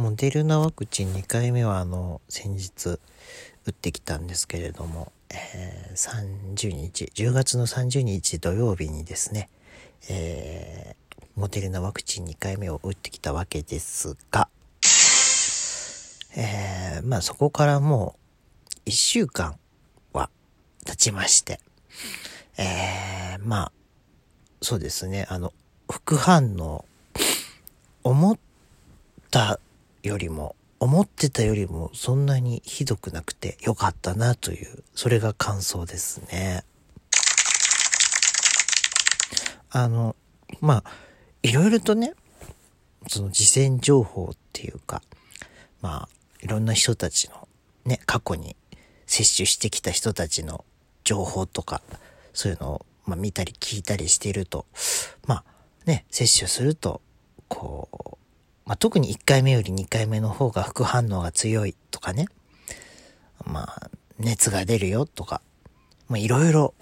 モデルナワクチン2回目はあの先日打ってきたんですけれども、えー、30日10月の30日土曜日にですね、えー、モデルナワクチン2回目を打ってきたわけですが、えー、まあそこからもう1週間は経ちまして、えー、まあそうですねあの副反応思ったよりも、思ってたよりもそんなにひどくなくてよかったなという、それが感想ですね。あの、まあ、いろいろとね、その事前情報っていうか、まあ、いろんな人たちのね、過去に接種してきた人たちの情報とか、そういうのを、まあ、見たり聞いたりしていると、まあ、ね、接種すると、こう、まあ、特に1回目より2回目の方が副反応が強いとかね。まあ、熱が出るよとか、まあ、いろいろ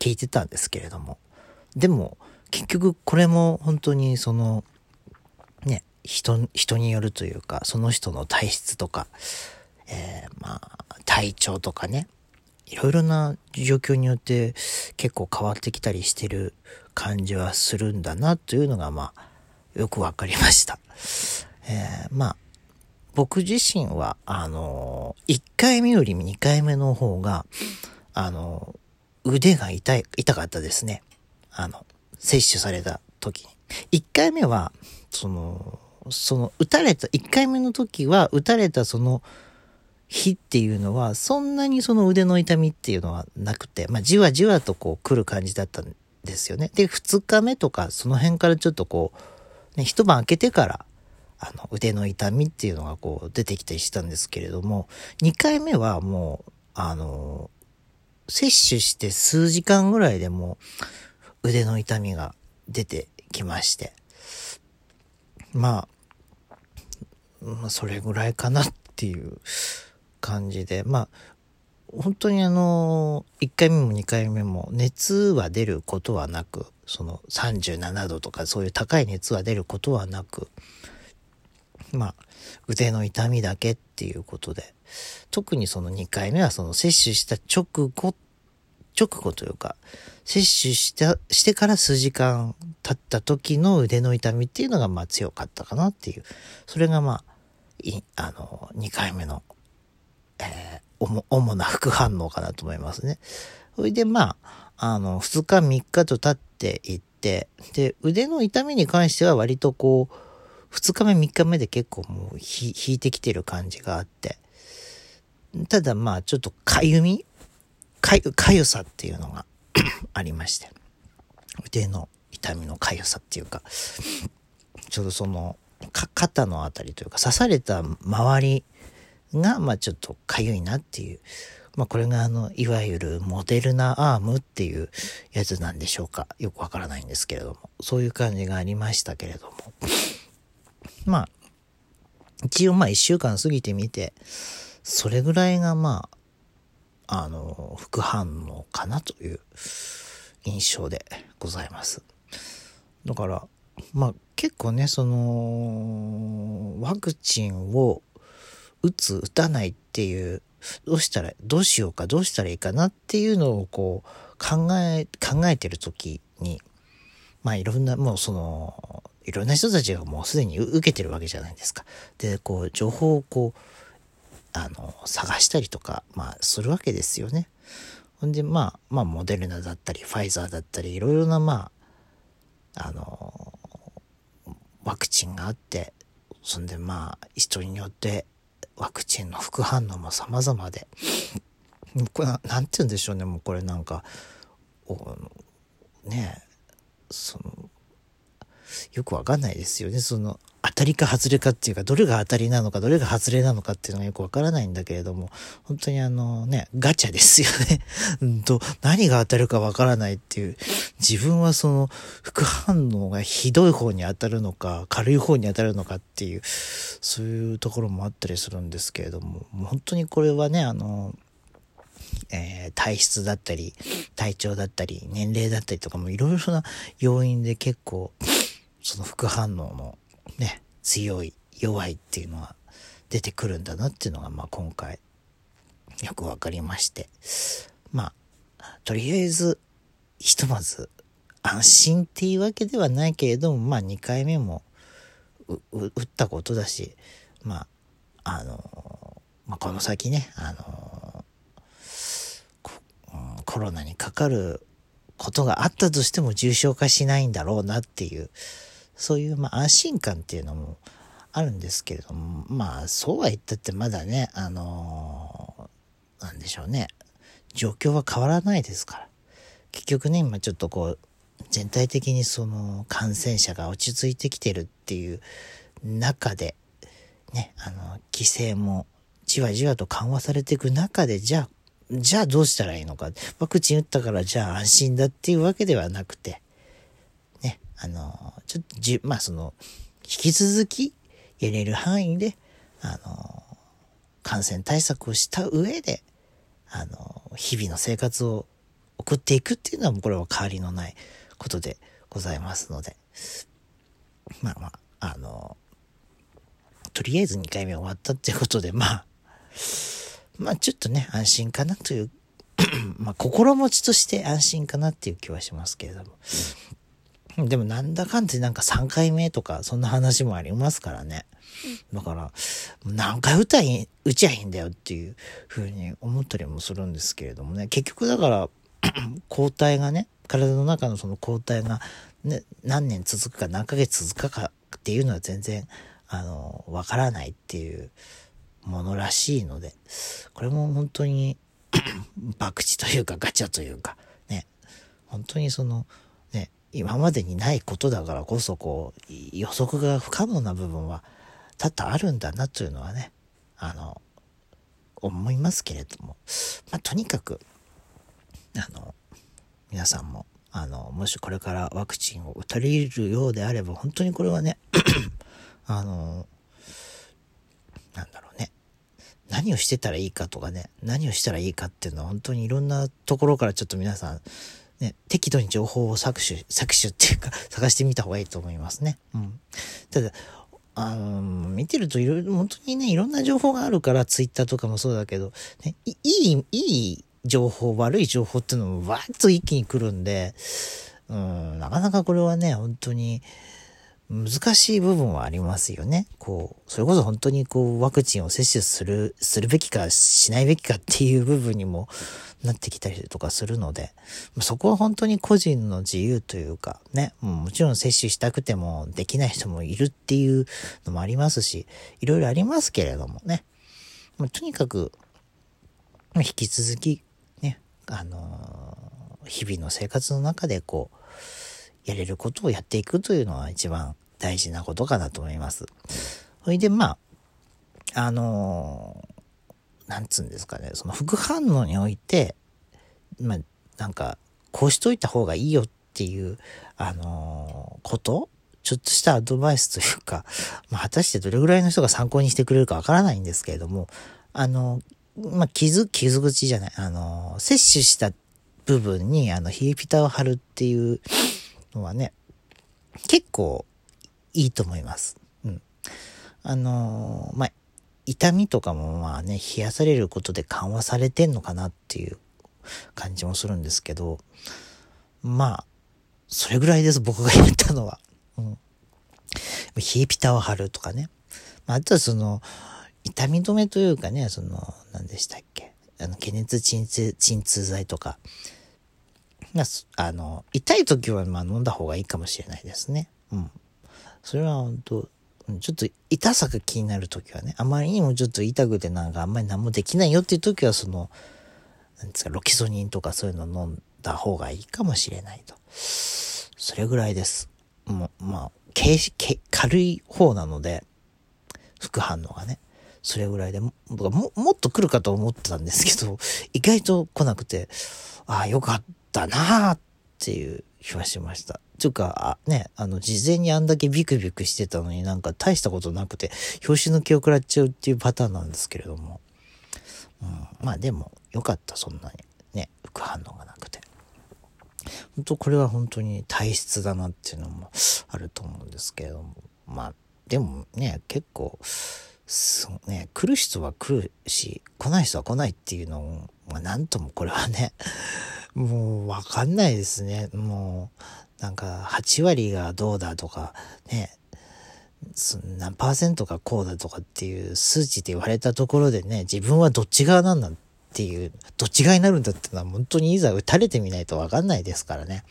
聞いてたんですけれども。でも、結局これも本当にその、ね、人、人によるというか、その人の体質とか、えー、まあ、体調とかね、いろいろな状況によって結構変わってきたりしてる感じはするんだなというのが、まあ、よくわかりました。えー、まあ、僕自身は、あのー、1回目より2回目の方が、あのー、腕が痛い、痛かったですね。あの、接種された時に。1回目は、その、その、打たれた、1回目の時は、打たれたその日っていうのは、そんなにその腕の痛みっていうのはなくて、まあ、じわじわとこう来る感じだったんですよね。で、2日目とか、その辺からちょっとこう、ね、一晩明けてから、あの、腕の痛みっていうのがこう出てきたりしたんですけれども、2回目はもう、あの、接種して数時間ぐらいでも腕の痛みが出てきまして、まあ、まあ、それぐらいかなっていう感じで、まあ、本当にあの、1回目も2回目も熱は出ることはなく、その37度とかそういう高い熱は出ることはなく、まあ、腕の痛みだけっていうことで、特にその2回目はその接種した直後、直後というか、接種した、してから数時間経った時の腕の痛みっていうのがまあ強かったかなっていう。それがまあ、い、あの、2回目の、えー、主な副反応かなと思いますね。それでまあ、あの、2日3日と経っていって、で、腕の痛みに関しては割とこう、2日目3日目で結構もう引いてきてる感じがあって、ただまあちょっとかゆみかゆ、かゆさっていうのが ありまして、腕の痛みのかゆさっていうか、ちょうどその、肩のあたりというか刺された周りが、まあちょっとかゆいなっていうまあ、これがあの、いわゆるモデルナアームっていうやつなんでしょうか。よくわからないんですけれども。そういう感じがありましたけれども。まあ、一応まあ一週間過ぎてみて、それぐらいがまあ、あの、副反応かなという印象でございます。だから、まあ結構ね、その、ワクチンを打つ、打たないっていうどうしたら、どうしようか、どうしたらいいかなっていうのをこう、考え、考えてる時に、まあいろんな、もうその、いろんな人たちがもうすでに受けてるわけじゃないですか。で、こう、情報をこう、あの、探したりとか、まあ、するわけですよね。ほんで、まあ、まあ、モデルナだったり、ファイザーだったり、いろいろな、まあ、あの、ワクチンがあって、そんで、まあ、人によってワクチンの副反応も様々で、これな、んて言うんでしょうね、もうこれなんか、ねその、よくわかんないですよね。その、当たりか外れかっていうか、どれが当たりなのか、どれが外れなのかっていうのがよくわからないんだけれども、本当にあのね、ガチャですよね。うんと、何が当たるかわからないっていう、自分はその、副反応がひどい方に当たるのか、軽い方に当たるのかっていう、そういうところもあったりするんですけれども、も本当にこれはね、あの、えー、体質だったり、体調だったり、年齢だったりとかもいろいろな要因で結構、その副反応のね、強い、弱いっていうのは出てくるんだなっていうのが、まあ今回よくわかりまして。まあ、とりあえず、ひとまず安心っていうわけではないけれども、まあ2回目も打ったことだし、まあ、あの、まあ、この先ね、あのコロナにかかることがあったとしても重症化しないんだろうなっていう、そういうまあ安心感っていうのもあるんですけれども、まあそうは言ったってまだね、あのー、なんでしょうね、状況は変わらないですから。結局ね、今ちょっとこう、全体的にその感染者が落ち着いてきてるっていう中で、ね、あの、規制もじわじわと緩和されていく中で、じゃあ、じゃあどうしたらいいのか。ワクチン打ったからじゃあ安心だっていうわけではなくて、あの、ちょっとじ、まあその、引き続きやれる範囲で、あの、感染対策をした上で、あの、日々の生活を送っていくっていうのは、これは変わりのないことでございますので、まあまあ、あの、とりあえず2回目終わったっていうことで、まあ、まあちょっとね、安心かなという まあ心持ちとして安心かなっていう気はしますけれども。でもなんだかんでなんか3回目とかそんな話もありますからね。だから、何回打たい、打ちゃいいんだよっていうふうに思ったりもするんですけれどもね。結局だから、抗体がね、体の中のその抗体が、ね、何年続くか何ヶ月続くかっていうのは全然、あの、わからないっていうものらしいので、これも本当に 博打というかガチャというか、ね、本当にその、ね、今までにないことだからこそ、こう、予測が不可能な部分は多々あるんだなというのはね、あの、思いますけれども、まあ、とにかく、あの、皆さんも、あの、もしこれからワクチンを打たれるようであれば、本当にこれはね、あの、なんだろうね。何をしてたらいいかとかね、何をしたらいいかっていうのは本当にいろんなところからちょっと皆さん、ね、適度に情報を搾取、搾取っていうか、探してみた方がいいと思いますね。うん。ただ、あの、見てるといろいろ、本当にね、いろんな情報があるから、ツイッターとかもそうだけど、ね、いい、いい情報、悪い情報っていうのもわーっと一気に来るんで、うん、なかなかこれはね、本当に難しい部分はありますよね。こう、それこそ本当にこう、ワクチンを接種する、するべきかしないべきかっていう部分にもなってきたりとかするので、そこは本当に個人の自由というか、ね、もちろん接種したくてもできない人もいるっていうのもありますし、いろいろありますけれどもね。とにかく、引き続きねあのー、日々の生活の中でこう、やれることをやっていくというのは一番大事なことかなと思います。それで、まあ、あのー、なんつうんですかね、その副反応において、まあ、なんか、こうしといた方がいいよっていう、あのー、ことちょっとしたアドバイスというか、まあ、果たしてどれぐらいの人が参考にしてくれるかわからないんですけれども、あの、まあ、傷、傷口じゃない、あの、摂取した部分に、あの、冷えピタを貼るっていうのはね、結構いいと思います。うん。あの、まあ、痛みとかもまあね、冷やされることで緩和されてんのかなっていう感じもするんですけど、まあ、それぐらいです、僕が言ったのは。うん。冷えピタを貼るとかね。まあ、あとはその、痛み止めというかね、その、何でしたっけ？あの、解熱鎮痛、鎮痛剤とか。あの、痛い時はまあ飲んだ方がいいかもしれないですね。うん。それは本当ちょっと痛さが気になる時はね、あまりにもちょっと痛くてなんかあんまり何もできないよっていう時はその、なんですか、ロキソニンとかそういうの飲んだ方がいいかもしれないと。それぐらいです。もう、まあ、軽、軽い方なので、副反応がね。それぐらいで、僕はももっと来るかと思ってたんですけど、意外と来なくて、ああ、よかったなあっていう気はしました。というか、あね、あの、事前にあんだけビクビクしてたのになんか大したことなくて、表紙の気を食らっちゃうっていうパターンなんですけれども。うん、まあでも、よかった、そんなに。ね、副反応がなくて。本当これは本当に体質だなっていうのもあると思うんですけれども。まあ、でもね、結構、そうね、来る人は来るし、来ない人は来ないっていうのを、まあ、なんともこれはね、もうわかんないですね。もう、なんか8割がどうだとか、ね、何パーセントがこうだとかっていう数値で言われたところでね、自分はどっち側なんだっていう、どっち側になるんだっていうのは本当にいざ打たれてみないとわかんないですからね。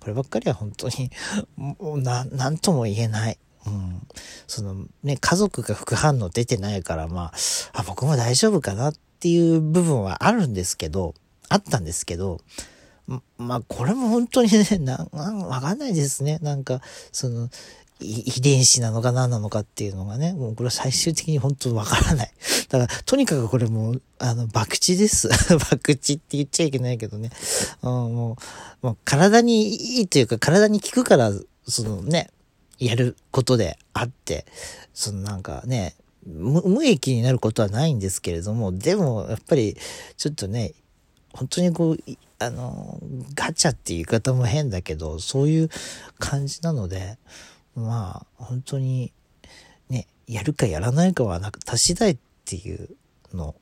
こればっかりは本当に、もうな、なんとも言えない。うん。そのね、家族が副反応出てないから、まあ、あ、僕も大丈夫かなっていう部分はあるんですけど、あったんですけど、まあ、これも本当にね、な、わかんないですね。なんか、その、遺伝子なのか何なのかっていうのがね、もうこれは最終的に本当わからない。だから、とにかくこれもう、あの、博打です。博打って言っちゃいけないけどね。うん、もう、もう体にいいというか、体に効くから、そのね、やることであって、そのなんかね、無益になることはないんですけれども、でも、やっぱり、ちょっとね、本当にこう、あの、ガチャって言い方も変だけど、そういう感じなので、まあ、本当に、ね、やるかやらないかはなく、足し代っていうの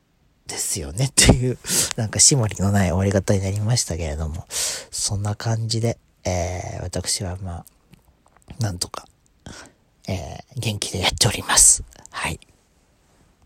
ですよね っていう、なんか締まりのない終わり方になりましたけれども、そんな感じで、えー、私はまあ、なんとか、えー、元気でやっております。はい。